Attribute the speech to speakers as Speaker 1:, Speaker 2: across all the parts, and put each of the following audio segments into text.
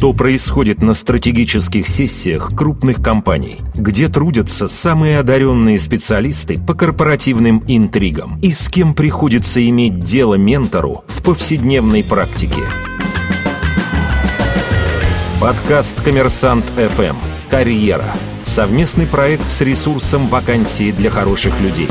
Speaker 1: Что происходит на стратегических сессиях крупных компаний? Где трудятся самые одаренные специалисты по корпоративным интригам? И с кем приходится иметь дело ментору в повседневной практике? Подкаст «Коммерсант ФМ. Карьера». Совместный проект с ресурсом «Вакансии для хороших людей».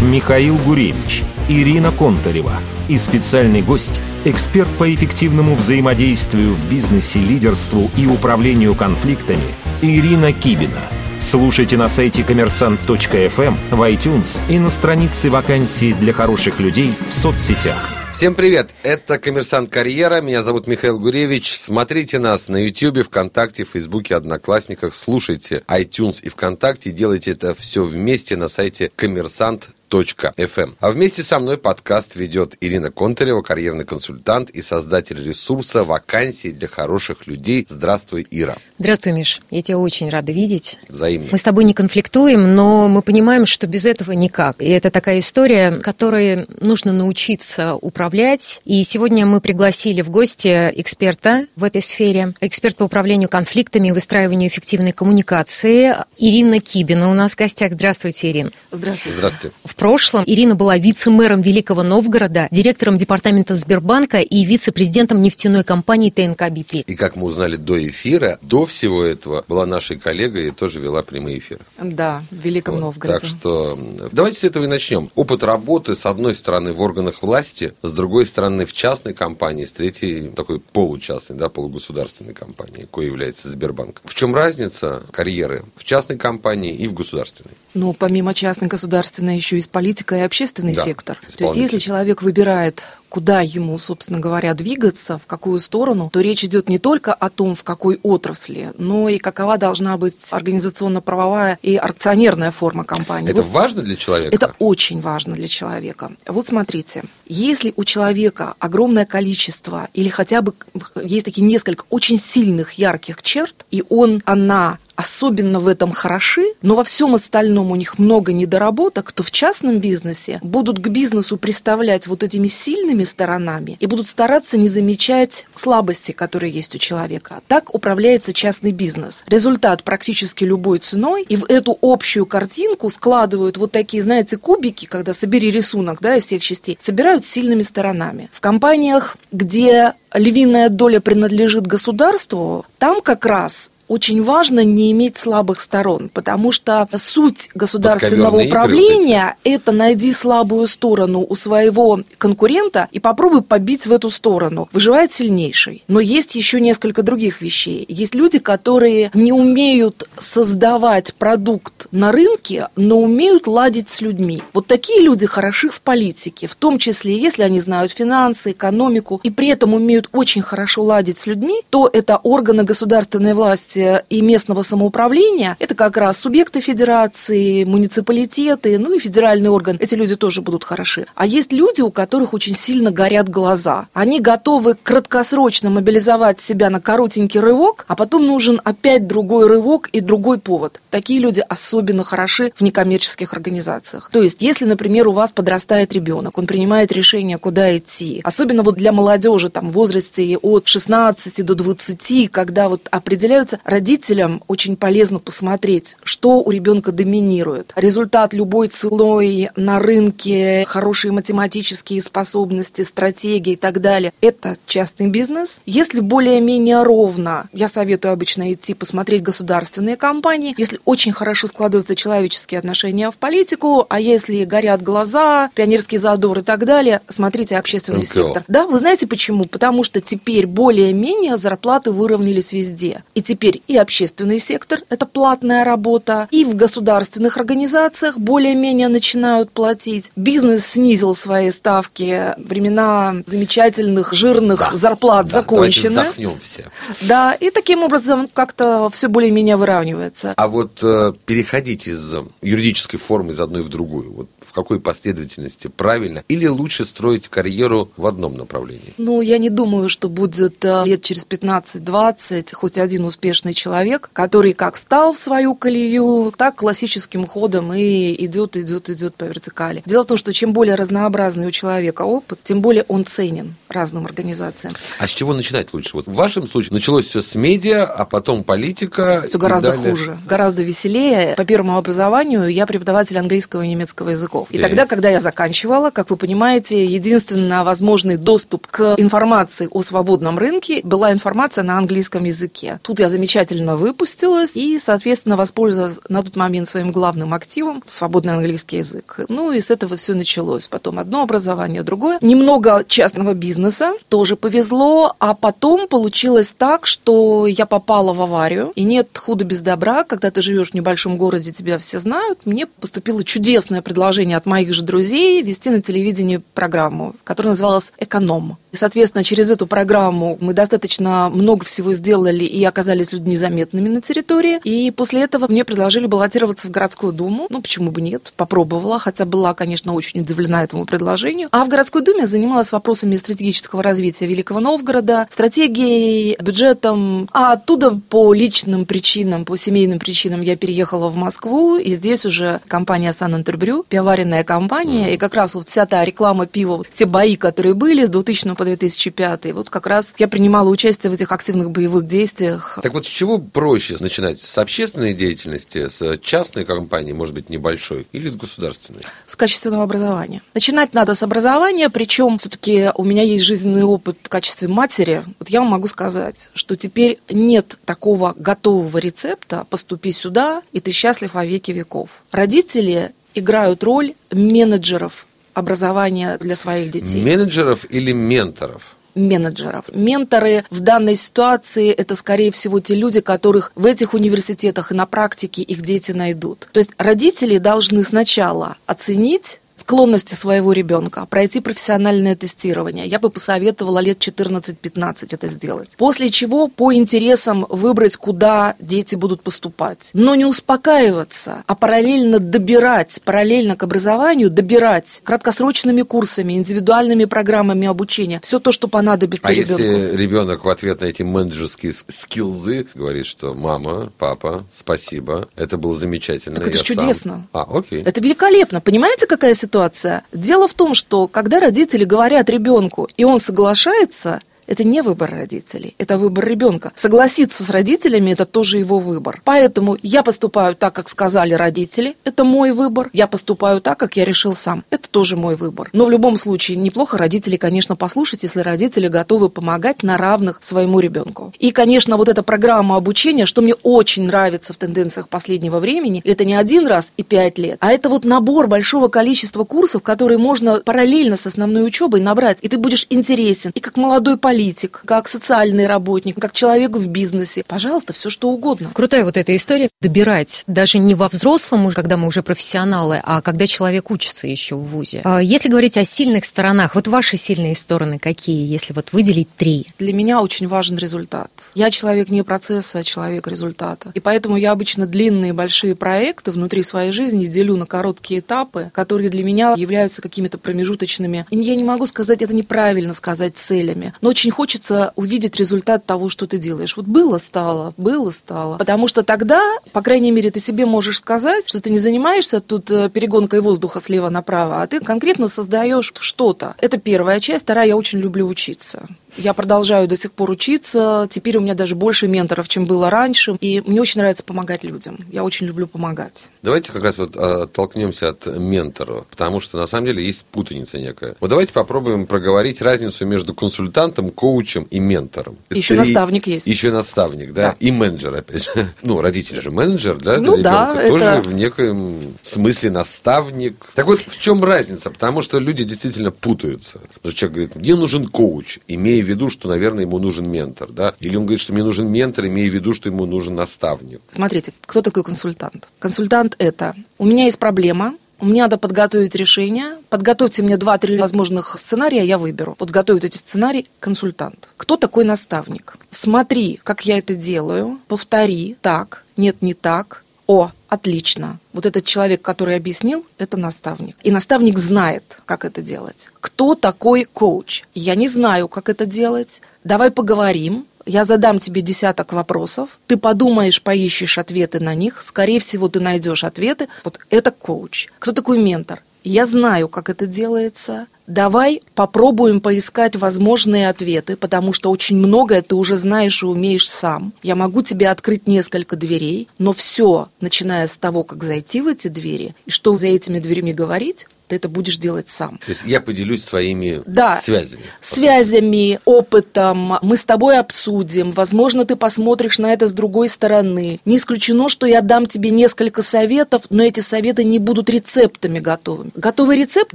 Speaker 1: Михаил Гуревич, Ирина Контарева и специальный гость, эксперт по эффективному взаимодействию в бизнесе, лидерству и управлению конфликтами Ирина Кибина. Слушайте на сайте коммерсант.фм, в iTunes и на странице вакансии для хороших людей в соцсетях.
Speaker 2: Всем привет! Это «Коммерсант Карьера». Меня зовут Михаил Гуревич. Смотрите нас на YouTube, ВКонтакте, Фейсбуке, Одноклассниках. Слушайте iTunes и ВКонтакте. Делайте это все вместе на сайте коммерсант FM. А вместе со мной подкаст ведет Ирина Контарева, карьерный консультант и создатель ресурса «Вакансии для хороших людей». Здравствуй, Ира.
Speaker 3: Здравствуй, Миш. Я тебя очень рада видеть.
Speaker 2: Взаимно.
Speaker 3: Мы с тобой не конфликтуем, но мы понимаем, что без этого никак. И это такая история, которой нужно научиться управлять. И сегодня мы пригласили в гости эксперта в этой сфере, эксперт по управлению конфликтами и выстраиванию эффективной коммуникации Ирина Кибина у нас в гостях. Здравствуйте, Ирин.
Speaker 2: Здравствуйте. Здравствуйте.
Speaker 3: В прошлом Ирина была вице-мэром Великого Новгорода, директором департамента Сбербанка и вице-президентом нефтяной компании ТНК БП.
Speaker 2: И как мы узнали до эфира, до всего этого была нашей коллегой и тоже вела прямые эфиры.
Speaker 4: Да, в Великом вот. Новгороде.
Speaker 2: Так что давайте с этого и начнем. Опыт работы, с одной стороны, в органах власти, с другой стороны, в частной компании, с третьей, такой получастной, да, полугосударственной компании, кое является Сбербанк. В чем разница карьеры в частной компании и в государственной?
Speaker 4: Ну, помимо частной государственной, еще и политика и общественный да, сектор. То есть, если человек выбирает куда ему, собственно говоря, двигаться, в какую сторону, то речь идет не только о том, в какой отрасли, но и какова должна быть организационно-правовая и акционерная форма компании.
Speaker 2: Это вот, важно для человека?
Speaker 4: Это очень важно для человека. Вот смотрите, если у человека огромное количество или хотя бы есть такие несколько очень сильных, ярких черт, и он, она особенно в этом хороши, но во всем остальном у них много недоработок, то в частном бизнесе будут к бизнесу представлять вот этими сильными сторонами и будут стараться не замечать слабости, которые есть у человека. Так управляется частный бизнес. Результат практически любой ценой, и в эту общую картинку складывают вот такие, знаете, кубики, когда собери рисунок да, из всех частей, собирают сильными сторонами. В компаниях, где львиная доля принадлежит государству, там как раз очень важно не иметь слабых сторон, потому что суть государственного управления – это найди слабую сторону у своего конкурента и попробуй побить в эту сторону. Выживает сильнейший. Но есть еще несколько других вещей. Есть люди, которые не умеют создавать продукт на рынке, но умеют ладить с людьми. Вот такие люди хороши в политике, в том числе, если они знают финансы, экономику, и при этом умеют очень хорошо ладить с людьми, то это органы государственной власти власти и местного самоуправления, это как раз субъекты федерации, муниципалитеты, ну и федеральный орган. Эти люди тоже будут хороши. А есть люди, у которых очень сильно горят глаза. Они готовы краткосрочно мобилизовать себя на коротенький рывок, а потом нужен опять другой рывок и другой повод. Такие люди особенно хороши в некоммерческих организациях. То есть, если, например, у вас подрастает ребенок, он принимает решение, куда идти, особенно вот для молодежи там, в возрасте от 16 до 20, когда вот определяются родителям очень полезно посмотреть, что у ребенка доминирует. Результат любой ценой на рынке, хорошие математические способности, стратегии и так далее – это частный бизнес. Если более-менее ровно, я советую обычно идти посмотреть государственные компании. Если очень хорошо складываются человеческие отношения в политику, а если горят глаза, пионерский задор и так далее, смотрите общественный okay. сектор. Да, вы знаете почему? Потому что теперь более-менее зарплаты выровнялись везде. И теперь теперь и общественный сектор, это платная работа, и в государственных организациях более-менее начинают платить. Бизнес снизил свои ставки, времена замечательных жирных да, зарплат да, закончены.
Speaker 2: Вздохнем все.
Speaker 4: Да, и таким образом как-то все более-менее выравнивается.
Speaker 2: А вот э, переходить из юридической формы из одной в другую, вот в какой последовательности правильно, или лучше строить карьеру в одном направлении?
Speaker 4: Ну, я не думаю, что будет э, лет через 15-20 хоть один успешный успешный человек, который как стал в свою колею, так классическим ходом и идет, идет, идет по вертикали. Дело в том, что чем более разнообразный у человека опыт, тем более он ценен разным организациям.
Speaker 2: А с чего начинать лучше? Вот в вашем случае началось все с медиа, а потом политика.
Speaker 4: Все гораздо далее... хуже, гораздо веселее. По первому образованию я преподаватель английского и немецкого языков. И тогда, когда я заканчивала, как вы понимаете, единственно возможный доступ к информации о свободном рынке была информация на английском языке. Тут я замечательно выпустилась и, соответственно, воспользовалась на тот момент своим главным активом свободный английский язык. Ну и с этого все началось. Потом одно образование, другое. Немного частного бизнеса тоже повезло, а потом получилось так, что я попала в аварию. И нет худа без добра, когда ты живешь в небольшом городе, тебя все знают. Мне поступило чудесное предложение от моих же друзей вести на телевидении программу, которая называлась «Эконом». И, соответственно, через эту программу мы достаточно много всего сделали и оказались людьми заметными на территории. И после этого мне предложили баллотироваться в городскую думу. Ну, почему бы нет? Попробовала, хотя была, конечно, очень удивлена этому предложению. А в городской думе занималась вопросами стратегического развития Великого Новгорода, стратегией, бюджетом. А оттуда по личным причинам, по семейным причинам я переехала в Москву, и здесь уже компания Сан Интербрю, пивоваренная компания, и как раз вот вся та реклама пива, все бои, которые были с 2000 по по 2005. Вот как раз я принимала участие в этих активных боевых действиях.
Speaker 2: Так вот, с чего проще начинать? С общественной деятельности, с частной компании, может быть, небольшой, или с государственной?
Speaker 4: С качественного образования. Начинать надо с образования, причем все-таки у меня есть жизненный опыт в качестве матери. Вот я вам могу сказать, что теперь нет такого готового рецепта «поступи сюда, и ты счастлив во веки веков». Родители играют роль менеджеров образования для своих детей.
Speaker 2: Менеджеров или менторов?
Speaker 4: менеджеров. Менторы в данной ситуации это, скорее всего, те люди, которых в этих университетах и на практике их дети найдут. То есть родители должны сначала оценить склонности своего ребенка, пройти профессиональное тестирование. Я бы посоветовала лет 14-15 это сделать. После чего по интересам выбрать, куда дети будут поступать. Но не успокаиваться, а параллельно добирать, параллельно к образованию добирать краткосрочными курсами, индивидуальными программами обучения. Все то, что понадобится
Speaker 2: а
Speaker 4: ребенку.
Speaker 2: если ребенок в ответ на эти менеджерские скилзы говорит, что мама, папа, спасибо, это было замечательно.
Speaker 4: Так это чудесно.
Speaker 2: Сам... А, окей.
Speaker 4: Это великолепно. Понимаете, какая ситуация? Ситуация. Дело в том, что когда родители говорят ребенку, и он соглашается – это не выбор родителей, это выбор ребенка. Согласиться с родителями – это тоже его выбор. Поэтому я поступаю так, как сказали родители, это мой выбор. Я поступаю так, как я решил сам, это тоже мой выбор. Но в любом случае неплохо родителей, конечно, послушать, если родители готовы помогать на равных своему ребенку. И, конечно, вот эта программа обучения, что мне очень нравится в тенденциях последнего времени, это не один раз и пять лет, а это вот набор большого количества курсов, которые можно параллельно с основной учебой набрать, и ты будешь интересен и как молодой политик, политик, как социальный работник, как человек в бизнесе. Пожалуйста, все что угодно.
Speaker 3: Крутая вот эта история. Добирать даже не во взрослом, когда мы уже профессионалы, а когда человек учится еще в ВУЗе. А если говорить о сильных сторонах, вот ваши сильные стороны какие, если вот выделить три?
Speaker 4: Для меня очень важен результат. Я человек не процесса, а человек результата. И поэтому я обычно длинные большие проекты внутри своей жизни делю на короткие этапы, которые для меня являются какими-то промежуточными. И я не могу сказать, это неправильно сказать целями, но очень очень хочется увидеть результат того, что ты делаешь. Вот было, стало, было, стало. Потому что тогда, по крайней мере, ты себе можешь сказать, что ты не занимаешься тут э, перегонкой воздуха слева направо, а ты конкретно создаешь что-то. Это первая часть. Вторая, я очень люблю учиться. Я продолжаю до сих пор учиться. Теперь у меня даже больше менторов, чем было раньше. И мне очень нравится помогать людям. Я очень люблю помогать.
Speaker 2: Давайте как раз вот оттолкнемся от ментора, потому что на самом деле есть путаница некая. Вот давайте попробуем проговорить разницу между консультантом, коучем и ментором.
Speaker 4: Еще Три... наставник есть.
Speaker 2: Еще наставник, да? да. И менеджер, опять же. Ну, родители же менеджер, да?
Speaker 4: Ну да,
Speaker 2: это... Тоже в некоем смысле наставник. Так вот, в чем разница? Потому что люди действительно путаются. Потому что человек говорит, мне нужен коуч, имея в виду, что, наверное, ему нужен ментор, да? Или он говорит, что мне нужен ментор, имея в виду, что ему нужен наставник.
Speaker 4: Смотрите, кто такой консультант? Консультант – это у меня есть проблема, мне надо подготовить решение. Подготовьте мне два-три возможных сценария, я выберу. Вот готовит эти сценарии консультант. Кто такой наставник? Смотри, как я это делаю, повтори, так, нет, не так, о, отлично. Вот этот человек, который объяснил, это наставник. И наставник знает, как это делать. Кто такой коуч? Я не знаю, как это делать. Давай поговорим, Я задам тебе десяток вопросов, ты подумаешь, поищешь ответы на них, скорее всего, ты найдешь ответы. Вот это коуч. Кто такой ментор? Я знаю, как это делается. Давай попробуем поискать возможные ответы, потому что очень многое ты уже знаешь и умеешь сам. Я могу тебе открыть несколько дверей, но все, начиная с того, как зайти в эти двери и что за этими дверями говорить, ты это будешь делать сам.
Speaker 2: То есть я поделюсь своими
Speaker 4: да.
Speaker 2: связями.
Speaker 4: Связями, опытом. Мы с тобой обсудим. Возможно, ты посмотришь на это с другой стороны. Не исключено, что я дам тебе несколько советов, но эти советы не будут рецептами готовыми. Готовый рецепт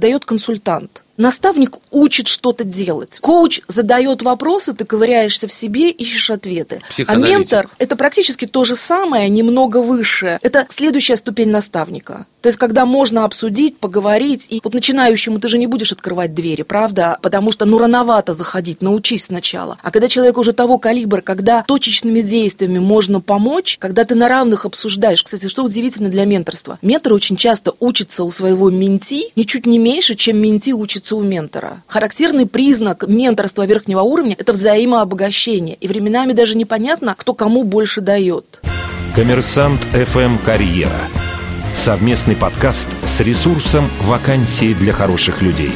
Speaker 4: дает консультант. Наставник учит что-то делать. Коуч задает вопросы, ты ковыряешься в себе, ищешь ответы. А ментор – это практически то же самое, немного выше. Это следующая ступень наставника. То есть, когда можно обсудить, поговорить, и вот начинающему ты же не будешь открывать двери, правда? Потому что, ну, рановато заходить, научись сначала. А когда человек уже того калибра, когда точечными действиями можно помочь, когда ты на равных обсуждаешь. Кстати, что удивительно для менторства. Ментор очень часто учится у своего менти ничуть не меньше, чем менти учится у ментора. Характерный признак менторства верхнего уровня – это взаимообогащение. И временами даже непонятно, кто кому больше дает.
Speaker 1: Коммерсант FM «Карьера». Совместный подкаст с ресурсом «Вакансии для хороших людей».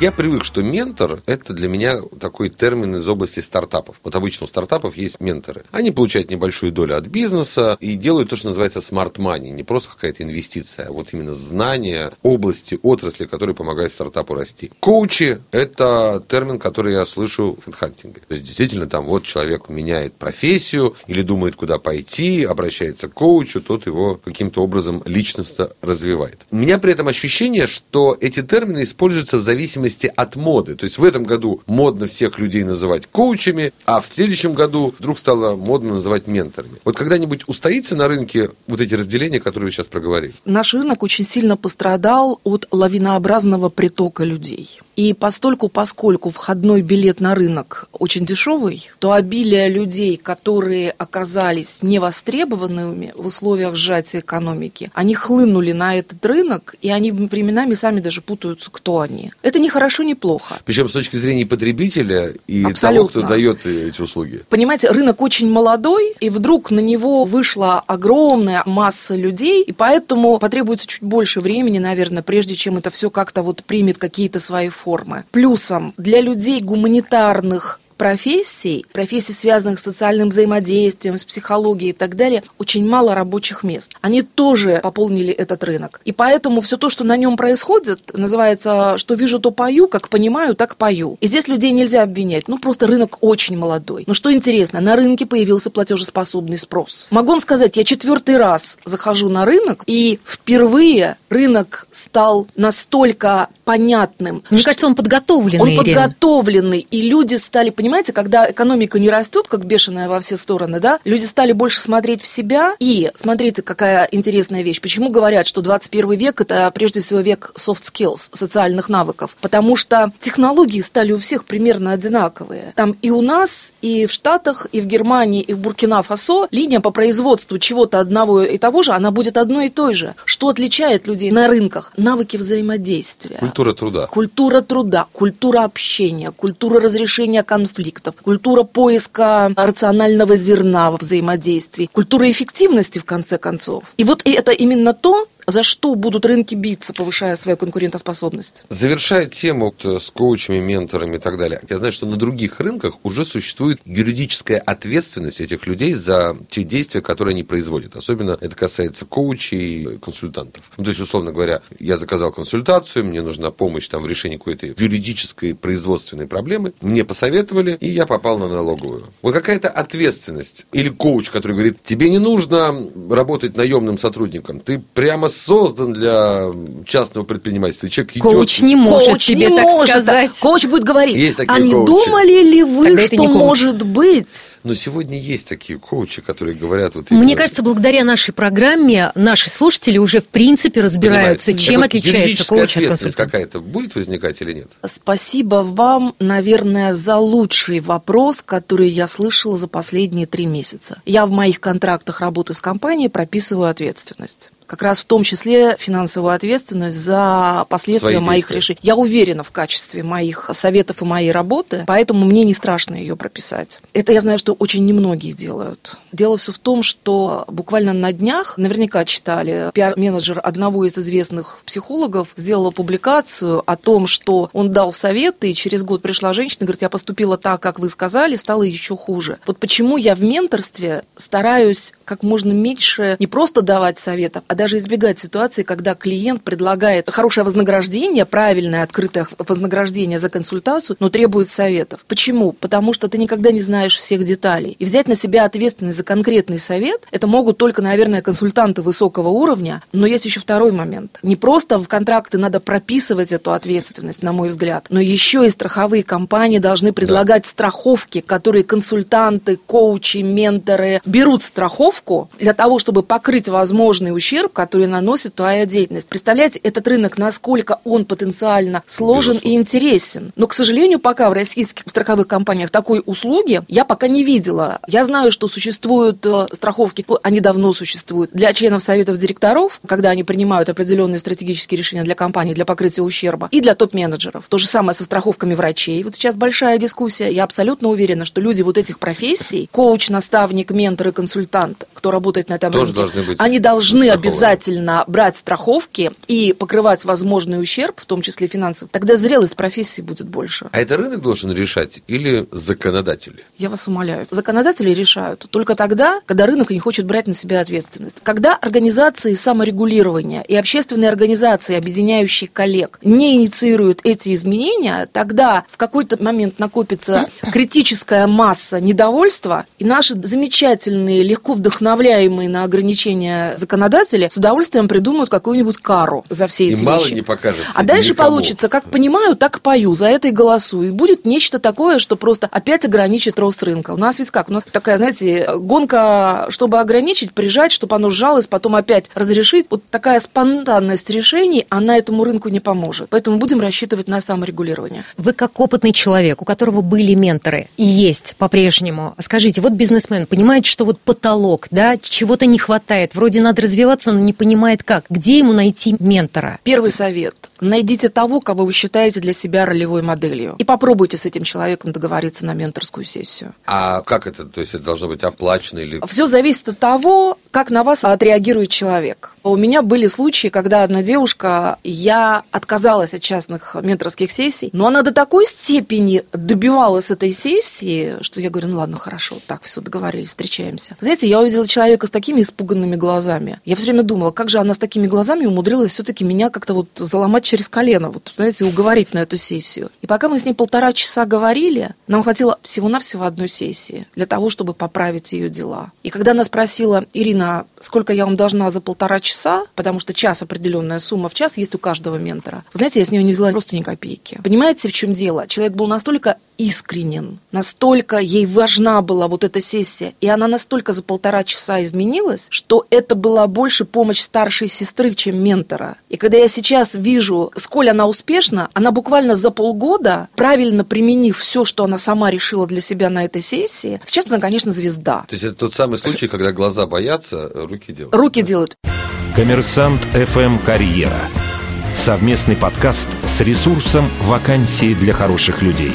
Speaker 2: Я привык, что ментор – это для меня такой термин из области стартапов. Вот обычно у стартапов есть менторы. Они получают небольшую долю от бизнеса и делают то, что называется smart money. Не просто какая-то инвестиция, а вот именно знания области, отрасли, которые помогают стартапу расти. Коучи – это термин, который я слышу в хантинге. То есть, действительно, там вот человек меняет профессию или думает, куда пойти, обращается к коучу, тот его каким-то образом личностно развивает. У меня при этом ощущение, что эти термины используются в зависимости зависимости от моды. То есть в этом году модно всех людей называть коучами, а в следующем году вдруг стало модно называть менторами. Вот когда-нибудь устоится на рынке вот эти разделения, которые вы сейчас проговорили?
Speaker 4: Наш рынок очень сильно пострадал от лавинообразного притока людей. И постольку, поскольку входной билет на рынок очень дешевый, то обилие людей, которые оказались невостребованными в условиях сжатия экономики, они хлынули на этот рынок, и они временами сами даже путаются, кто они. Это не хорошо, не плохо.
Speaker 2: Причем с точки зрения потребителя и Абсолютно. того, кто дает эти услуги.
Speaker 4: Понимаете, рынок очень молодой, и вдруг на него вышла огромная масса людей, и поэтому потребуется чуть больше времени, наверное, прежде чем это все как-то вот примет какие-то свои формы. Плюсом для людей гуманитарных профессий, профессий, связанных с социальным взаимодействием, с психологией и так далее, очень мало рабочих мест. Они тоже пополнили этот рынок. И поэтому все то, что на нем происходит, называется «что вижу, то пою», как понимаю, так пою. И здесь людей нельзя обвинять. Ну, просто рынок очень молодой. Но что интересно, на рынке появился платежеспособный спрос. Могу вам сказать, я четвертый раз захожу на рынок, и впервые рынок стал настолько понятным.
Speaker 3: Мне кажется, он подготовленный.
Speaker 4: Он подготовленный, и люди стали понимать, понимаете, когда экономика не растет, как бешеная во все стороны, да, люди стали больше смотреть в себя. И смотрите, какая интересная вещь. Почему говорят, что 21 век это прежде всего век soft skills, социальных навыков? Потому что технологии стали у всех примерно одинаковые. Там и у нас, и в Штатах, и в Германии, и в Буркина-Фасо линия по производству чего-то одного и того же, она будет одной и той же. Что отличает людей на рынках? Навыки взаимодействия.
Speaker 2: Культура труда.
Speaker 4: Культура труда, культура общения, культура разрешения конфликтов конфликтов, культура поиска рационального зерна во взаимодействии, культура эффективности, в конце концов. И вот это именно то, за что будут рынки биться, повышая свою конкурентоспособность?
Speaker 2: Завершая тему с коучами, менторами и так далее, я знаю, что на других рынках уже существует юридическая ответственность этих людей за те действия, которые они производят. Особенно это касается коучей консультантов. Ну, то есть, условно говоря, я заказал консультацию, мне нужна помощь там, в решении какой-то юридической производственной проблемы, мне посоветовали, и я попал на налоговую. Вот какая-то ответственность. Или коуч, который говорит, тебе не нужно работать наемным сотрудником, ты прямо создан для частного предпринимательства.
Speaker 3: Человек Коуч идет... не может коуч тебе не так может. сказать.
Speaker 4: Коуч будет говорить,
Speaker 2: есть такие
Speaker 4: а не коучи. думали ли вы, Тогда что может быть?
Speaker 2: Но сегодня есть такие коучи, которые говорят... Вот
Speaker 3: Мне кажется, благодаря нашей программе наши слушатели уже в принципе разбираются, Понимаете. чем так отличается коуч от консультанта.
Speaker 2: какая-то будет возникать или нет?
Speaker 4: Спасибо вам, наверное, за лучший вопрос, который я слышала за последние три месяца. Я в моих контрактах работы с компанией прописываю ответственность. Как раз в том числе финансовую ответственность за последствия
Speaker 2: Свои
Speaker 4: моих
Speaker 2: действия.
Speaker 4: решений. Я уверена в качестве моих советов и моей работы, поэтому мне не страшно ее прописать. Это я знаю, что очень немногие делают. Дело все в том, что буквально на днях, наверняка читали, пиар-менеджер одного из известных психологов сделала публикацию о том, что он дал советы, и через год пришла женщина и говорит, я поступила так, как вы сказали, стало еще хуже. Вот почему я в менторстве стараюсь как можно меньше не просто давать советов, а даже избегать ситуации, когда клиент предлагает хорошее вознаграждение, правильное открытое вознаграждение за консультацию, но требует советов. Почему? Потому что ты никогда не знаешь всех деталей. И взять на себя ответственность за конкретный совет, это могут только, наверное, консультанты высокого уровня. Но есть еще второй момент. Не просто в контракты надо прописывать эту ответственность, на мой взгляд, но еще и страховые компании должны предлагать страховки, которые консультанты, коучи, менторы берут страховку для того, чтобы покрыть возможный ущерб, который наносит твоя деятельность. Представляете, этот рынок, насколько он потенциально сложен и интересен. Но, к сожалению, пока в российских страховых компаниях такой услуги я пока не видела. Я знаю, что существуют э, страховки, ну, они давно существуют, для членов советов директоров, когда они принимают определенные стратегические решения для компании, для покрытия ущерба, и для топ-менеджеров. То же самое со страховками врачей. Вот сейчас большая дискуссия. Я абсолютно уверена, что люди вот этих профессий, коуч, наставник, ментор и консультант, кто работает на этом
Speaker 2: Тоже
Speaker 4: рынке,
Speaker 2: должны быть
Speaker 4: они должны
Speaker 2: застрахованы.
Speaker 4: Обязательно брать страховки и покрывать возможный ущерб, в том числе финансовый. Тогда зрелость профессии будет больше.
Speaker 2: А это рынок должен решать или законодатели?
Speaker 4: Я вас умоляю. Законодатели решают только тогда, когда рынок не хочет брать на себя ответственность. Когда организации саморегулирования и общественные организации, объединяющие коллег, не инициируют эти изменения, тогда в какой-то момент накопится критическая масса недовольства, и наши замечательные, легко вдохновляемые на ограничения законодатели с удовольствием придумают какую-нибудь кару за все
Speaker 2: И
Speaker 4: эти
Speaker 2: мало
Speaker 4: вещи.
Speaker 2: не покажется
Speaker 4: А дальше
Speaker 2: никому.
Speaker 4: получится, как понимаю, так и пою, за это и голосую. И будет нечто такое, что просто опять ограничит рост рынка. У нас ведь как? У нас такая, знаете, гонка, чтобы ограничить, прижать, чтобы оно сжалось, потом опять разрешить. Вот такая спонтанность решений, она этому рынку не поможет. Поэтому будем рассчитывать на саморегулирование.
Speaker 3: Вы как опытный человек, у которого были менторы и есть по-прежнему. Скажите, вот бизнесмен понимает, что вот потолок, да, чего-то не хватает, вроде надо развиваться, но не понимает как. Где ему найти ментора?
Speaker 4: Первый совет. Найдите того, кого вы считаете для себя ролевой моделью. И попробуйте с этим человеком договориться на менторскую сессию.
Speaker 2: А как это? То есть это должно быть оплачено или...
Speaker 4: Все зависит от того, как на вас отреагирует человек. У меня были случаи, когда одна девушка, я отказалась от частных менторских сессий, но она до такой степени добивалась этой сессии, что я говорю, ну ладно, хорошо, так, все, договорились, встречаемся. Знаете, я увидела человека с такими испуганными глазами. Я все время думала, как же она с такими глазами умудрилась все-таки меня как-то вот заломать через колено, вот, знаете, уговорить на эту сессию. И пока мы с ней полтора часа говорили, нам хватило всего-навсего одной сессии для того, чтобы поправить ее дела. И когда она спросила, Ирина, сколько я вам должна за полтора часа, потому что час определенная сумма в час есть у каждого ментора. Вы знаете, я с нее не взяла просто ни копейки. Понимаете, в чем дело? Человек был настолько искренен, настолько ей важна была вот эта сессия, и она настолько за полтора часа изменилась, что это была больше помощь старшей сестры, чем ментора. И когда я сейчас вижу, сколь она успешна, она буквально за полгода, правильно применив все, что она сама решила для себя на этой сессии, сейчас она, конечно, звезда.
Speaker 2: То есть это тот самый случай, когда глаза боятся, руки делают.
Speaker 4: Руки делают.
Speaker 1: Коммерсант FM «Карьера». Совместный подкаст с ресурсом «Вакансии для хороших людей».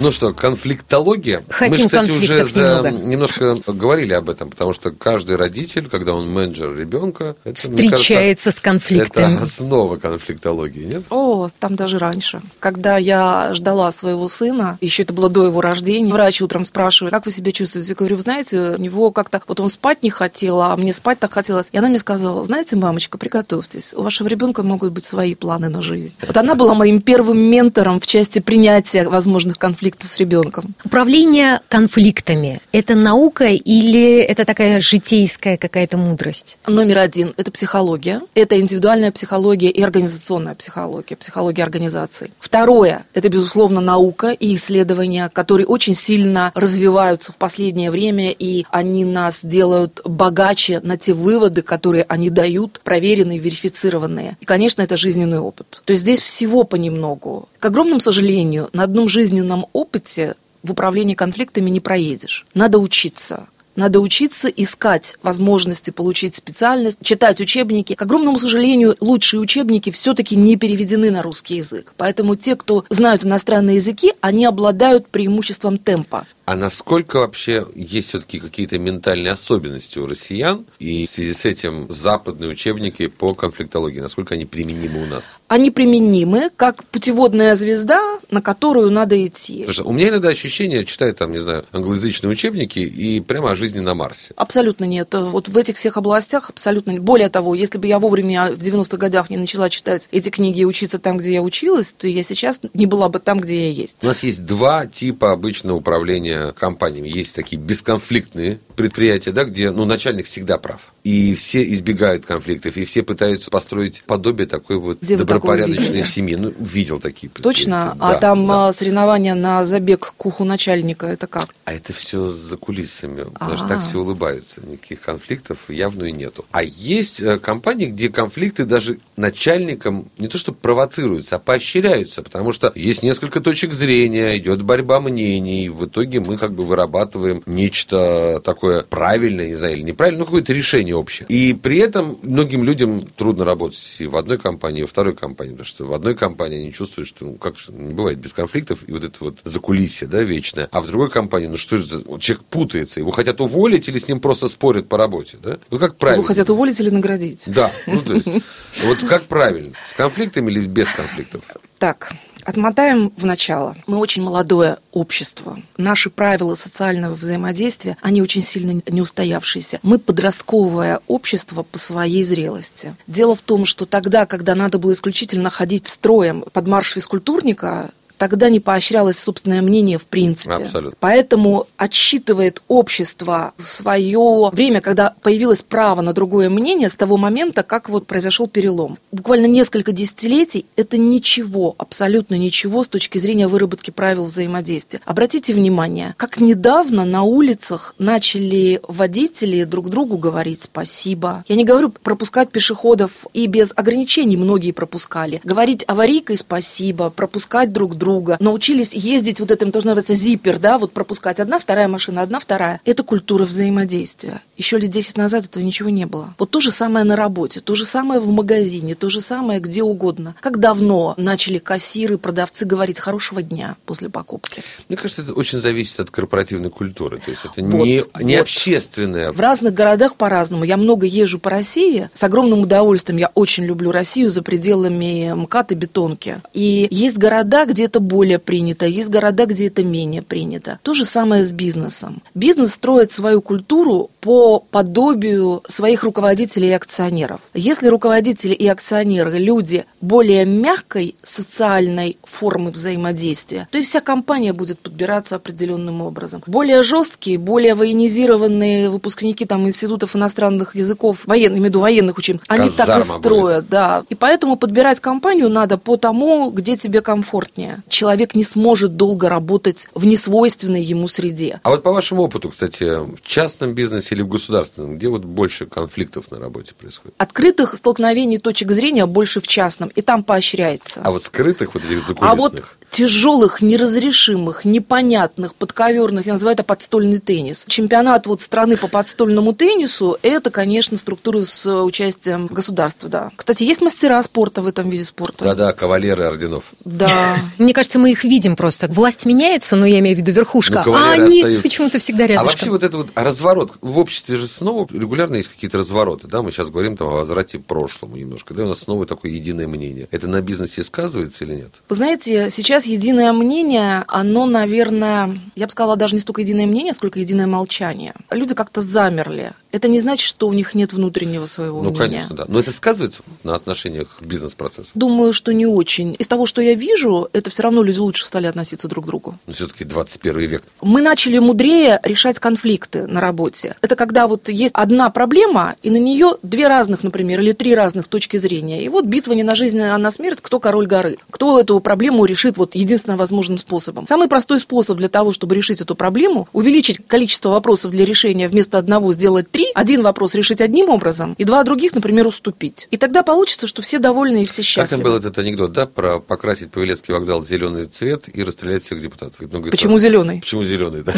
Speaker 2: Ну что, конфликтология.
Speaker 3: Хотим
Speaker 2: Мы, же, кстати, уже за-
Speaker 3: немного.
Speaker 2: немножко говорили об этом, потому что каждый родитель, когда он менеджер ребенка, это,
Speaker 3: Встречается с
Speaker 2: кажется,
Speaker 3: конфликтами.
Speaker 2: Это основа конфликтологии, нет?
Speaker 4: О, там даже раньше. Когда я ждала своего сына, еще это было до его рождения, врач утром спрашивает, как вы себя чувствуете? Я говорю, вы знаете, у него как-то, вот он спать не хотел, а мне спать так хотелось. И она мне сказала, знаете, мамочка, приготовьтесь, у вашего ребенка могут быть свои планы на жизнь. Вот она была моим первым ментором в части принятия возможных конфликтов с ребенком.
Speaker 3: Управление конфликтами – это наука или это такая житейская какая-то мудрость?
Speaker 4: Номер один – это психология. Это индивидуальная психология и организационная психология, психология организации. Второе – это, безусловно, наука и исследования, которые очень сильно развиваются в последнее время, и они нас делают богаче на те выводы, которые они дают, проверенные, верифицированные. И, конечно, это жизненный опыт. То есть здесь всего понемногу. К огромному сожалению, на одном жизненном опыте в управлении конфликтами не проедешь. Надо учиться. Надо учиться искать возможности получить специальность, читать учебники. К огромному сожалению, лучшие учебники все-таки не переведены на русский язык. Поэтому те, кто знают иностранные языки, они обладают преимуществом темпа.
Speaker 2: А насколько вообще есть все-таки какие-то ментальные особенности у россиян, и в связи с этим западные учебники по конфликтологии, насколько они применимы у нас?
Speaker 4: Они применимы как путеводная звезда, на которую надо идти.
Speaker 2: Потому что у меня иногда ощущение, читаю там, не знаю, англоязычные учебники и прямо о жизни на Марсе.
Speaker 4: Абсолютно нет. Вот в этих всех областях абсолютно нет. Более того, если бы я вовремя в 90-х годах не начала читать эти книги и учиться там, где я училась, то я сейчас не была бы там, где я есть.
Speaker 2: У нас есть два типа обычного управления компаниями. Есть такие бесконфликтные предприятия, да, где ну, начальник всегда прав. И все избегают конфликтов, и все пытаются построить подобие такой вот
Speaker 4: Где
Speaker 2: добропорядочной семьи. Ну, видел такие
Speaker 4: Точно?
Speaker 2: Да,
Speaker 4: а там
Speaker 2: да.
Speaker 4: А, соревнования на забег к уху начальника, это как?
Speaker 2: А это все за кулисами, потому что
Speaker 4: А-а-а.
Speaker 2: так все улыбаются. Никаких конфликтов явно и нету. А есть э, компании, где конфликты даже начальникам не то что провоцируются, а поощряются, потому что есть несколько точек зрения, идет борьба мнений, и в итоге мы как бы вырабатываем нечто такое правильное, не знаю, или неправильное, ну какое-то решение общее. И при этом многим людям трудно работать и в одной компании, и во второй компании, потому что в одной компании они чувствуют, что ну, как же не бывает без конфликтов, и вот это вот закулисье, да, вечное. А в другой компании, ну что это, человек путается, его хотят уволить или с ним просто спорят по работе, да? Ну как правильно?
Speaker 4: Его хотят уволить или наградить?
Speaker 2: Да, ну то есть, вот как правильно, с конфликтами или без конфликтов?
Speaker 4: Так, отмотаем в начало. Мы очень молодое общество. Наши правила социального взаимодействия, они очень сильно не устоявшиеся. Мы подростковое общество по своей зрелости. Дело в том, что тогда, когда надо было исключительно ходить строем под марш физкультурника, тогда не поощрялось собственное мнение в принципе.
Speaker 2: Абсолютно.
Speaker 4: Поэтому отсчитывает общество свое время, когда появилось право на другое мнение с того момента, как вот произошел перелом. Буквально несколько десятилетий – это ничего, абсолютно ничего с точки зрения выработки правил взаимодействия. Обратите внимание, как недавно на улицах начали водители друг другу говорить спасибо. Я не говорю пропускать пешеходов и без ограничений многие пропускали. Говорить аварийкой спасибо, пропускать друг друга. Научились ездить вот этим, тоже называется зиппер, да, вот пропускать одна, вторая машина, одна, вторая. Это культура взаимодействия. Еще лет 10 назад этого ничего не было. Вот то же самое на работе, то же самое в магазине, то же самое где угодно. Как давно начали кассиры, продавцы говорить «хорошего дня» после покупки?
Speaker 2: Мне кажется, это очень зависит от корпоративной культуры. То есть это
Speaker 4: Вот,
Speaker 2: не, не
Speaker 4: вот.
Speaker 2: общественное.
Speaker 4: В разных городах по-разному. Я много езжу по России. С огромным удовольствием я очень люблю Россию за пределами МКАД и бетонки. И есть города, где это более принято, есть города, где это менее принято. То же самое с бизнесом. Бизнес строит свою культуру по подобию своих руководителей и акционеров. Если руководители и акционеры люди более мягкой социальной формы взаимодействия, то и вся компания будет подбираться определенным образом. Более жесткие, более военизированные выпускники там, институтов иностранных языков, военных, имею в виду военных учим, они так и строят, да. И поэтому подбирать компанию надо по тому, где тебе комфортнее. Человек не сможет долго работать в несвойственной ему среде.
Speaker 2: А вот по вашему опыту, кстати, в частном бизнесе или в государственном, где вот больше конфликтов на работе происходит?
Speaker 4: Открытых столкновений точек зрения больше в частном, и там поощряется.
Speaker 2: А вот скрытых вот этих закулисных?
Speaker 4: А вот тяжелых, неразрешимых, непонятных, подковерных, я называю это подстольный теннис. Чемпионат вот страны по подстольному теннису, это, конечно, структуры с участием государства, да. Кстати, есть мастера спорта в этом виде спорта.
Speaker 2: Да-да, кавалеры орденов.
Speaker 4: Да.
Speaker 3: Мне кажется, мы их видим просто. Власть меняется, но я имею в виду верхушка,
Speaker 2: Ну,
Speaker 3: а они почему-то всегда
Speaker 2: А
Speaker 3: рядышком.
Speaker 2: вообще вот это вот разворот, в обществе же снова регулярно есть какие-то развороты, да, мы сейчас говорим там о возврате к прошлому немножко, да, у нас снова такое единое мнение. Это на бизнесе сказывается или нет?
Speaker 4: Вы знаете, сейчас единое мнение, оно, наверное, я бы сказала, даже не столько единое мнение, сколько единое молчание. Люди как-то замерли. Это не значит, что у них нет внутреннего своего
Speaker 2: Ну,
Speaker 4: мнения.
Speaker 2: конечно, да. Но это сказывается на отношениях к бизнес-процессу.
Speaker 4: Думаю, что не очень. Из того, что я вижу, это все равно люди лучше стали относиться друг к другу.
Speaker 2: Но все-таки 21 век.
Speaker 4: Мы начали мудрее решать конфликты на работе. Это когда вот есть одна проблема, и на нее две разных, например, или три разных точки зрения. И вот битва не на жизнь, а на смерть, кто король горы. Кто эту проблему решит вот единственно возможным способом. Самый простой способ для того, чтобы решить эту проблему, увеличить количество вопросов для решения вместо одного сделать три, три, один вопрос решить одним образом, и два других, например, уступить. И тогда получится, что все довольны и все счастливы.
Speaker 2: Как там был этот анекдот, да, про покрасить Павелецкий вокзал в зеленый цвет и расстрелять всех депутатов?
Speaker 4: Ну, говорит, Почему а, зеленый?
Speaker 2: Почему зеленый, да?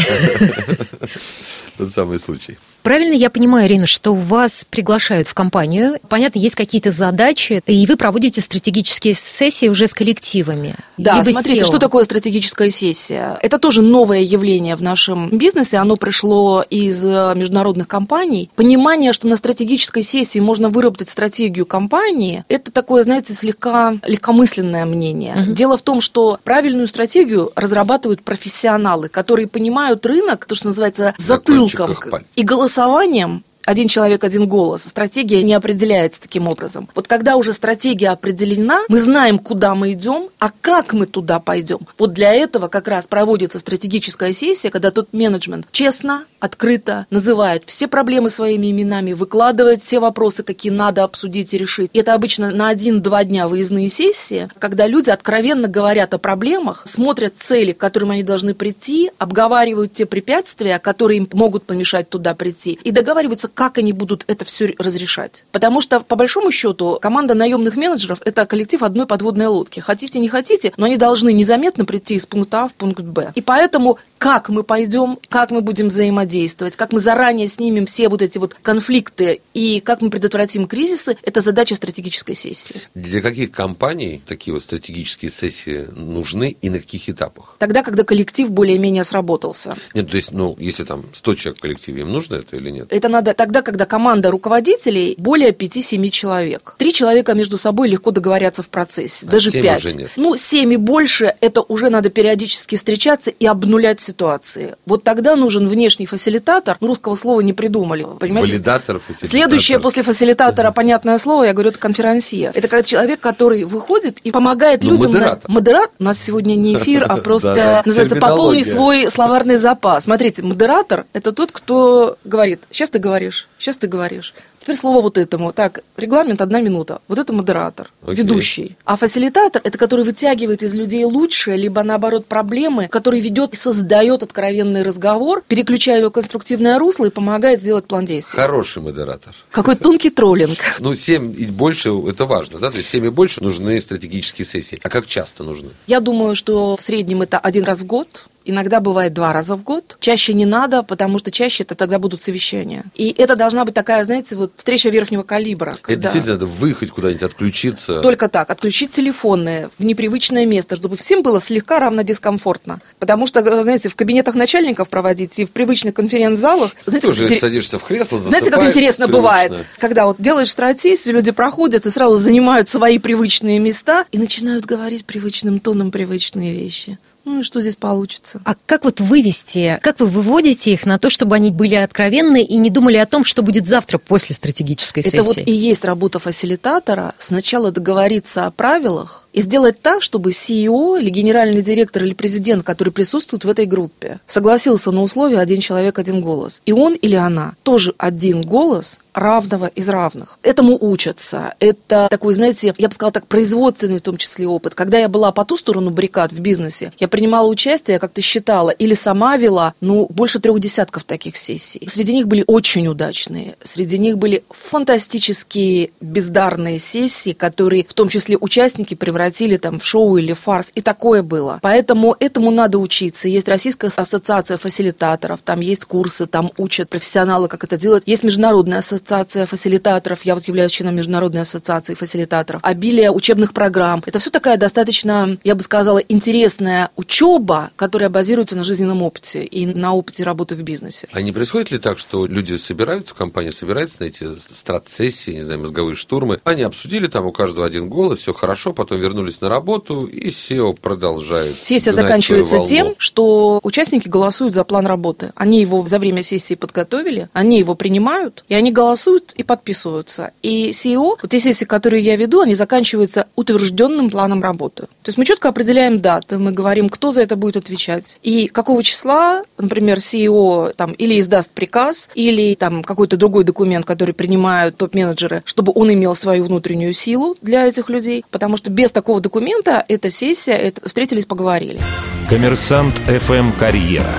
Speaker 2: Тот самый случай.
Speaker 3: Правильно я понимаю, Ирина, что вас приглашают в компанию, понятно, есть какие-то задачи, и вы проводите стратегические сессии уже с коллективами.
Speaker 4: Да, либо смотрите, SEO. что такое стратегическая сессия? Это тоже новое явление в нашем бизнесе, оно пришло из э, международных компаний. Понимание, что на стратегической сессии можно выработать стратегию компании, это такое, знаете, слегка легкомысленное мнение. Угу. Дело в том, что правильную стратегию разрабатывают профессионалы, которые понимают рынок, то, что называется, затылком и голосом голосованием один человек, один голос. Стратегия не определяется таким образом. Вот когда уже стратегия определена, мы знаем, куда мы идем, а как мы туда пойдем. Вот для этого как раз проводится стратегическая сессия, когда тот менеджмент честно, открыто называет все проблемы своими именами, выкладывает все вопросы, какие надо обсудить и решить. И это обычно на один-два дня выездные сессии, когда люди откровенно говорят о проблемах, смотрят цели, к которым они должны прийти, обговаривают те препятствия, которые им могут помешать туда прийти, и договариваются, как они будут это все разрешать. Потому что, по большому счету, команда наемных менеджеров – это коллектив одной подводной лодки. Хотите, не хотите, но они должны незаметно прийти из пункта А в пункт Б. И поэтому как мы пойдем, как мы будем взаимодействовать, как мы заранее снимем все вот эти вот конфликты и как мы предотвратим кризисы, это задача стратегической сессии.
Speaker 2: Для каких компаний такие вот стратегические сессии нужны и на каких этапах?
Speaker 4: Тогда, когда коллектив более-менее сработался.
Speaker 2: Нет, то есть, ну, если там 100 человек в коллективе, им нужно это или нет?
Speaker 4: Это надо тогда, когда команда руководителей более 5-7 человек. Три человека между собой легко договорятся в процессе, а даже 5. Уже нет. Ну, 7 и больше, это уже надо периодически встречаться и обнулять ситуации. Вот тогда нужен внешний фасилитатор. Ну, русского слова не придумали. Понимаете?
Speaker 2: Валидатор, фасилитатор.
Speaker 4: Следующее после фасилитатора, понятное слово, я говорю, это конферансье. Это когда человек, который выходит и помогает ну, людям...
Speaker 2: Модератор.
Speaker 4: Модератор. У нас сегодня не эфир, а просто называется «Пополни свой словарный запас». Смотрите, модератор – это тот, кто говорит, сейчас ты говоришь, сейчас ты говоришь. Теперь слово вот этому. Так, регламент одна минута. Вот это модератор, okay. ведущий. А фасилитатор – это который вытягивает из людей лучшее, либо наоборот проблемы, который ведет и создает откровенный разговор, переключая его в конструктивное русло и помогает сделать план действий.
Speaker 2: Хороший модератор.
Speaker 4: Какой тонкий троллинг.
Speaker 2: Ну, 7 и больше – это важно, да? То есть 7 и больше нужны стратегические сессии. А как часто нужны?
Speaker 4: Я думаю, что в среднем это один раз в год. Иногда бывает два раза в год. Чаще не надо, потому что чаще это тогда будут совещания. И это должна быть такая, знаете, вот встреча верхнего калибра.
Speaker 2: Когда... Это действительно надо выехать куда-нибудь, отключиться.
Speaker 4: Только так, отключить телефонные в непривычное место, чтобы всем было слегка равно дискомфортно. Потому что, знаете, в кабинетах начальников проводить и в привычных конференц-залах... Знаете,
Speaker 2: Ты уже интерес... садишься в кресло,
Speaker 4: Знаете, как интересно привычно. бывает, когда вот делаешь стратегию, люди проходят и сразу занимают свои привычные места и начинают говорить привычным тоном привычные вещи. Ну и что здесь получится?
Speaker 3: А как вот вывести, как вы выводите их на то, чтобы они были откровенны и не думали о том, что будет завтра после стратегической
Speaker 4: сессии?
Speaker 3: Это
Speaker 4: вот и есть работа фасилитатора. Сначала договориться о правилах, и сделать так, чтобы CEO или генеральный директор или президент, который присутствует в этой группе, согласился на условия один человек, один голос. И он или она тоже один голос равного из равных. Этому учатся. Это такой, знаете, я бы сказала так, производственный в том числе опыт. Когда я была по ту сторону баррикад в бизнесе, я принимала участие, как ты считала, или сама вела, ну, больше трех десятков таких сессий. Среди них были очень удачные. Среди них были фантастические бездарные сессии, которые в том числе участники превратились превратили там в шоу или фарс. И такое было. Поэтому этому надо учиться. Есть Российская ассоциация фасилитаторов, там есть курсы, там учат профессионалы, как это делать. Есть Международная ассоциация фасилитаторов, я вот являюсь членом Международной ассоциации фасилитаторов. Обилие учебных программ. Это все такая достаточно, я бы сказала, интересная учеба, которая базируется на жизненном опыте и на опыте работы в бизнесе.
Speaker 2: А не происходит ли так, что люди собираются, компания собирается на эти страт-сессии, не знаю, мозговые штурмы, они обсудили, там у каждого один голос, все хорошо, потом вернулись на работу, и SEO продолжает.
Speaker 4: Сессия заканчивается тем, что участники голосуют за план работы. Они его за время сессии подготовили, они его принимают, и они голосуют и подписываются. И SEO, вот те сессии, которые я веду, они заканчиваются утвержденным планом работы. То есть мы четко определяем даты, мы говорим, кто за это будет отвечать. И какого числа, например, CEO там, или издаст приказ, или там какой-то другой документ, который принимают топ-менеджеры, чтобы он имел свою внутреннюю силу для этих людей, потому что без такого документа эта сессия, это, встретились, поговорили.
Speaker 1: Коммерсант ФМ «Карьера».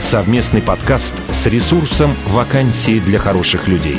Speaker 1: Совместный подкаст с ресурсом «Вакансии для хороших людей».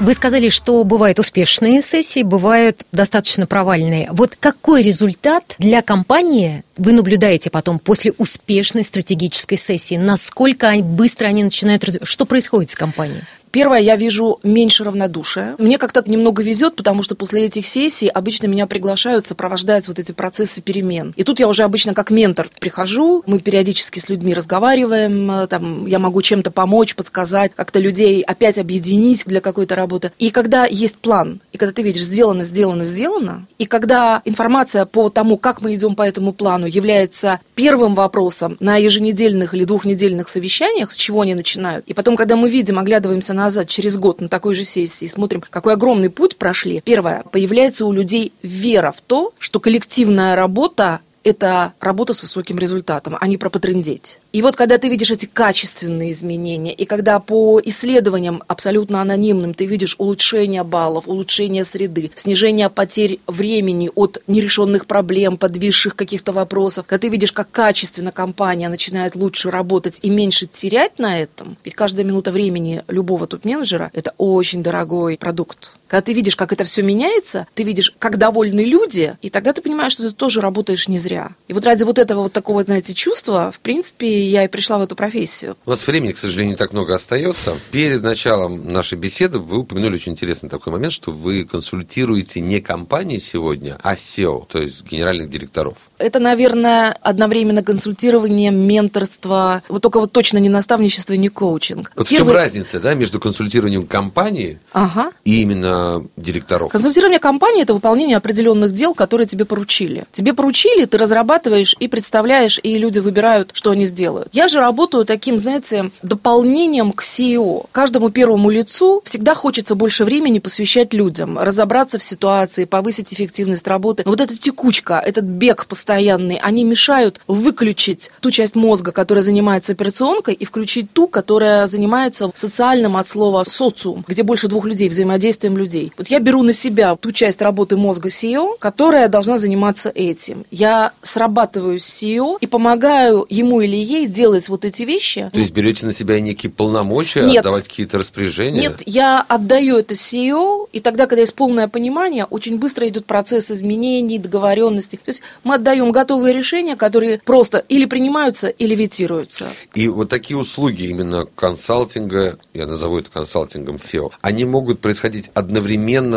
Speaker 3: Вы сказали, что бывают успешные сессии, бывают достаточно провальные. Вот какой результат для компании вы наблюдаете потом после успешной стратегической сессии? Насколько быстро они начинают развиваться? Что происходит с компанией?
Speaker 4: Первое, я вижу меньше равнодушия. Мне как-то немного везет, потому что после этих сессий обычно меня приглашают сопровождать вот эти процессы перемен. И тут я уже обычно как ментор прихожу, мы периодически с людьми разговариваем, там, я могу чем-то помочь, подсказать, как-то людей опять объединить для какой-то работы. И когда есть план, и когда ты видишь, сделано, сделано, сделано, и когда информация по тому, как мы идем по этому плану, является первым вопросом на еженедельных или двухнедельных совещаниях, с чего они начинают, и потом, когда мы видим, оглядываемся на назад, через год на такой же сессии, смотрим, какой огромный путь прошли. Первое, появляется у людей вера в то, что коллективная работа это работа с высоким результатом, а не про потрындеть. И вот когда ты видишь эти качественные изменения, и когда по исследованиям абсолютно анонимным ты видишь улучшение баллов, улучшение среды, снижение потерь времени от нерешенных проблем, подвисших каких-то вопросов, когда ты видишь, как качественно компания начинает лучше работать и меньше терять на этом, ведь каждая минута времени любого тут менеджера – это очень дорогой продукт. Когда ты видишь, как это все меняется, ты видишь, как довольны люди, и тогда ты понимаешь, что ты тоже работаешь не зря. И вот ради вот этого вот такого, знаете, чувства, в принципе, я и пришла в эту профессию.
Speaker 2: У нас времени, к сожалению, не так много остается. Перед началом нашей беседы вы упомянули очень интересный такой момент, что вы консультируете не компании сегодня, а SEO, то есть генеральных директоров.
Speaker 4: Это, наверное, одновременно консультирование, менторство, вот только вот точно не наставничество, не коучинг.
Speaker 2: Вот Первый... в чем разница, да, между консультированием компании
Speaker 4: ага.
Speaker 2: и именно директоров?
Speaker 4: Консультирование компании – это выполнение определенных дел, которые тебе поручили. Тебе поручили, ты разрабатываешь и представляешь, и люди выбирают, что они сделают. Я же работаю таким, знаете, дополнением к CEO. Каждому первому лицу всегда хочется больше времени посвящать людям, разобраться в ситуации, повысить эффективность работы. Но вот эта текучка, этот бег постоянный, они мешают выключить ту часть мозга, которая занимается операционкой, и включить ту, которая занимается социальным от слова социум, где больше двух людей, взаимодействием людей. Вот я беру на себя ту часть работы мозга CEO, которая должна заниматься этим. Я срабатываю с CEO и помогаю ему или ей делать вот эти вещи.
Speaker 2: То есть берете на себя некие полномочия,
Speaker 4: Нет.
Speaker 2: отдавать какие-то распоряжения?
Speaker 4: Нет, я отдаю это CEO, и тогда, когда есть полное понимание, очень быстро идет процесс изменений, договоренностей. То есть мы отдаем готовые решения, которые просто или принимаются, или ветируются.
Speaker 2: И вот такие услуги именно консалтинга, я назову это консалтингом SEO, они могут происходить одновременно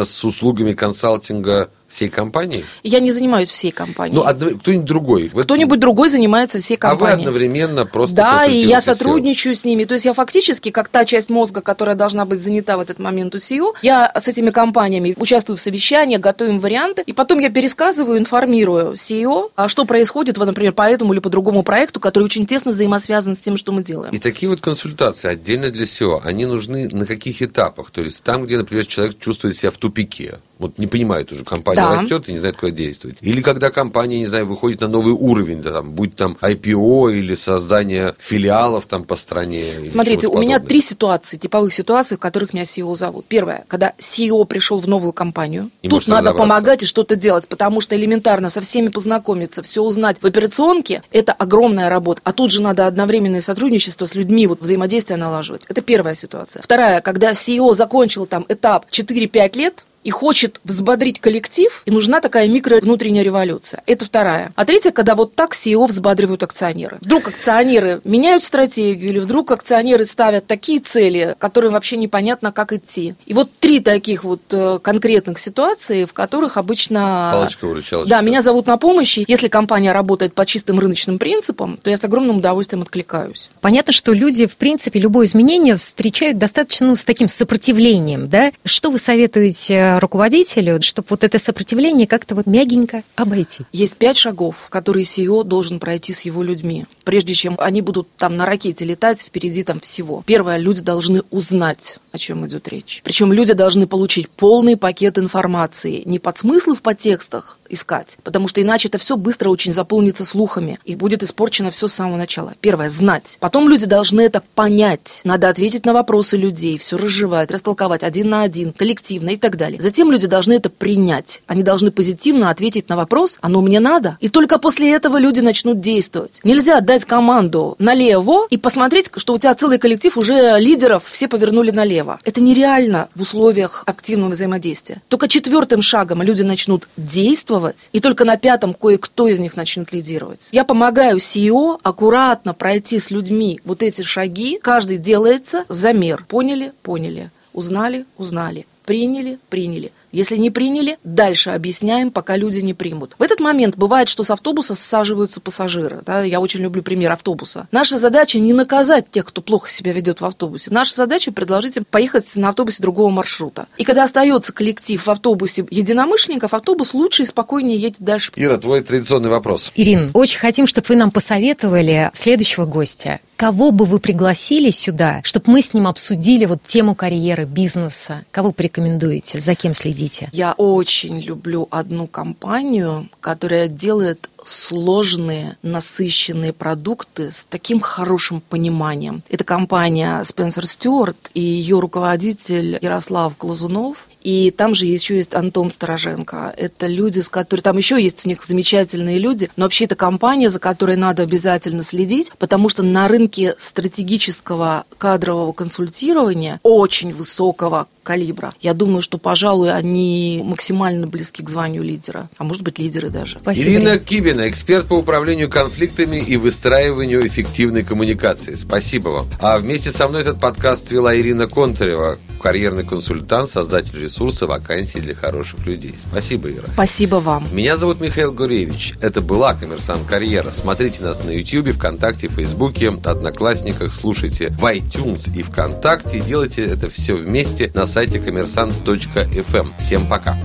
Speaker 2: с услугами консалтинга всей компании?
Speaker 4: Я не занимаюсь всей компанией.
Speaker 2: Ну, одно, кто-нибудь другой.
Speaker 4: Кто-нибудь другой занимается всей компанией.
Speaker 2: А вы одновременно просто
Speaker 4: Да, и я сотрудничаю с ними. То есть я фактически, как та часть мозга, которая должна быть занята в этот момент у CEO, я с этими компаниями участвую в совещаниях, готовим варианты, и потом я пересказываю, информирую CEO, а что происходит, например, по этому или по другому проекту, который очень тесно взаимосвязан с тем, что мы делаем.
Speaker 2: И такие вот консультации отдельно для SEO, они нужны на каких этапах? То есть там, где, например, человек чувствует себя в тупике, вот не понимает уже, компания да. растет и не знает, куда действовать. Или когда компания, не знаю, выходит на новый уровень, да, там, будь там IPO или создание филиалов там по стране.
Speaker 4: Смотрите, у меня три ситуации, типовых ситуаций, в которых меня CEO зовут. Первое, когда CEO пришел в новую компанию, и тут надо помогать и что-то делать, потому что элементарно со всеми познакомиться, все узнать в операционке, это огромная работа. А тут же надо одновременное сотрудничество с людьми, вот взаимодействие налаживать. Это первая ситуация. Вторая, когда CEO закончил там этап 4-5 лет, и хочет взбодрить коллектив, и нужна такая микро внутренняя революция. Это вторая. А третья, когда вот так CEO взбадривают акционеры. Вдруг акционеры меняют стратегию, или вдруг акционеры ставят такие цели, которым вообще непонятно, как идти. И вот три таких вот э, конкретных ситуации, в которых обычно...
Speaker 2: Палочка-выручалочка.
Speaker 4: Да, меня зовут на помощь. Если компания работает по чистым рыночным принципам, то я с огромным удовольствием откликаюсь.
Speaker 3: Понятно, что люди, в принципе, любое изменение встречают достаточно ну, с таким сопротивлением, да? Что вы советуете руководителю, чтобы вот это сопротивление как-то вот мягенько обойти?
Speaker 4: Есть пять шагов, которые CEO должен пройти с его людьми, прежде чем они будут там на ракете летать впереди там всего. Первое, люди должны узнать, о чем идет речь. Причем люди должны получить полный пакет информации, не под смыслы в подтекстах, искать, потому что иначе это все быстро очень заполнится слухами и будет испорчено все с самого начала. Первое – знать. Потом люди должны это понять. Надо ответить на вопросы людей, все разжевать, растолковать один на один, коллективно и так далее. Затем люди должны это принять. Они должны позитивно ответить на вопрос «оно мне надо?» И только после этого люди начнут действовать. Нельзя дать команду налево и посмотреть, что у тебя целый коллектив уже лидеров, все повернули налево. Это нереально в условиях активного взаимодействия. Только четвертым шагом люди начнут действовать, и только на пятом кое-кто из них начнет лидировать. Я помогаю CEO аккуратно пройти с людьми вот эти шаги. Каждый делается замер. Поняли? Поняли. Узнали? Узнали. Приняли? Приняли. Если не приняли, дальше объясняем, пока люди не примут. В этот момент бывает, что с автобуса саживаются пассажиры. Да? Я очень люблю пример автобуса. Наша задача не наказать тех, кто плохо себя ведет в автобусе. Наша задача предложить им поехать на автобусе другого маршрута. И когда остается коллектив в автобусе единомышленников, автобус лучше и спокойнее едет дальше.
Speaker 2: Ира, твой традиционный вопрос.
Speaker 3: Ирин, очень хотим, чтобы вы нам посоветовали следующего гостя. Кого бы вы пригласили сюда, чтобы мы с ним обсудили вот тему карьеры, бизнеса? Кого порекомендуете? За кем следите?
Speaker 4: Я очень люблю одну компанию, которая делает сложные, насыщенные продукты с таким хорошим пониманием. Это компания Spencer Stewart и ее руководитель Ярослав Глазунов. И там же еще есть Антон Стороженко. Это люди, с которыми... Там еще есть у них замечательные люди. Но вообще это компания, за которой надо обязательно следить, потому что на рынке стратегического кадрового консультирования очень высокого калибра. Я думаю, что, пожалуй, они максимально близки к званию лидера, а может быть, лидеры даже.
Speaker 2: Спасибо. Ирина Кибина, эксперт по управлению конфликтами и выстраиванию эффективной коммуникации. Спасибо вам. А вместе со мной этот подкаст вела Ирина Контарева, карьерный консультант, создатель ресурса «Вакансии для хороших людей». Спасибо, Ира.
Speaker 4: Спасибо вам.
Speaker 2: Меня зовут Михаил Гуревич. Это была «Коммерсант Карьера». Смотрите нас на YouTube, ВКонтакте, Фейсбуке, Одноклассниках, слушайте в iTunes и ВКонтакте. Делайте это все вместе на сайте коммерсант.фм. Эм. Всем пока.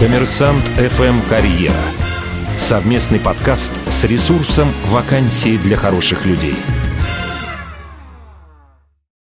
Speaker 1: Коммерсант FM Карьера. Совместный подкаст с ресурсом «Вакансии для хороших людей».